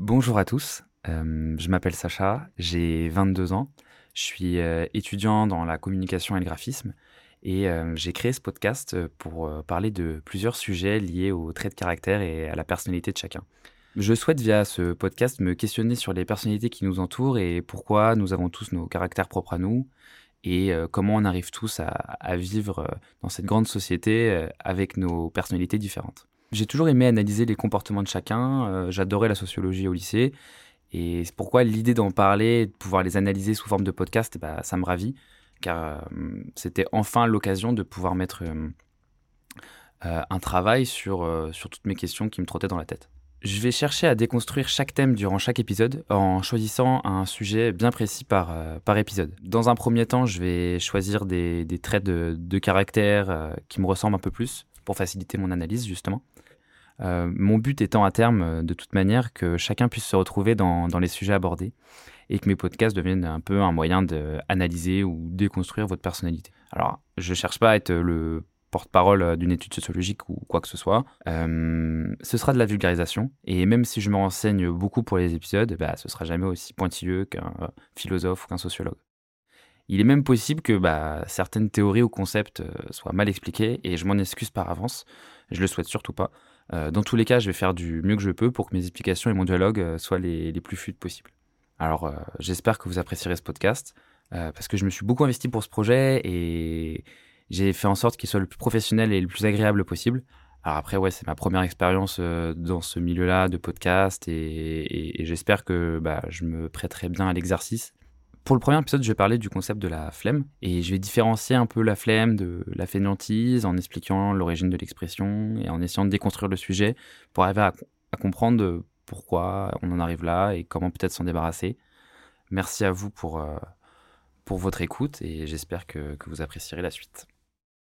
Bonjour à tous, euh, je m'appelle Sacha, j'ai 22 ans, je suis euh, étudiant dans la communication et le graphisme et euh, j'ai créé ce podcast pour parler de plusieurs sujets liés aux traits de caractère et à la personnalité de chacun. Je souhaite via ce podcast me questionner sur les personnalités qui nous entourent et pourquoi nous avons tous nos caractères propres à nous et comment on arrive tous à vivre dans cette grande société avec nos personnalités différentes. J'ai toujours aimé analyser les comportements de chacun. Euh, j'adorais la sociologie au lycée. Et c'est pourquoi l'idée d'en parler, de pouvoir les analyser sous forme de podcast, bah, ça me ravit. Car euh, c'était enfin l'occasion de pouvoir mettre euh, un travail sur, sur toutes mes questions qui me trottaient dans la tête. Je vais chercher à déconstruire chaque thème durant chaque épisode en choisissant un sujet bien précis par, par épisode. Dans un premier temps, je vais choisir des, des traits de, de caractère qui me ressemblent un peu plus pour faciliter mon analyse justement. Euh, mon but étant à terme, euh, de toute manière, que chacun puisse se retrouver dans, les sujets abordés et que mes podcasts deviennent un peu un moyen d'analyser ou déconstruire votre personnalité. Alors, je ne cherche pas à être le porte-parole euh, d'une étude sociologique ou quoi que ce soit. ce sera de la vulgarisation. Et même si je me renseigne beaucoup pour les épisodes, bah, ce sera jamais aussi pointilleux qu'un philosophe ou qu'un sociologue. Il est même possible que bah, certaines théories ou concepts soient mal expliqués et je m'en excuse par avance. Je le souhaite surtout pas. Euh, dans tous les cas, je vais faire du mieux que je peux pour que mes explications et mon dialogue euh, soient les, plus fluides possibles. Alors, euh, j'espère que vous apprécierez ce podcast parce que je me suis beaucoup investi pour ce projet et j'ai fait en sorte qu'il soit le plus professionnel et le plus agréable possible. Alors après, ouais, c'est ma première expérience dans ce milieu-là de podcast et, j'espère que bah, je me prêterai bien à l'exercice. Pour le premier épisode, je vais parler du concept de la flemme et je vais différencier un peu la flemme de la fainéantise en expliquant l'origine de l'expression et en essayant de déconstruire le sujet pour arriver à, comprendre pourquoi on en arrive là et comment peut-être s'en débarrasser. Merci à vous pour, euh, pour votre écoute et j'espère que vous apprécierez la suite.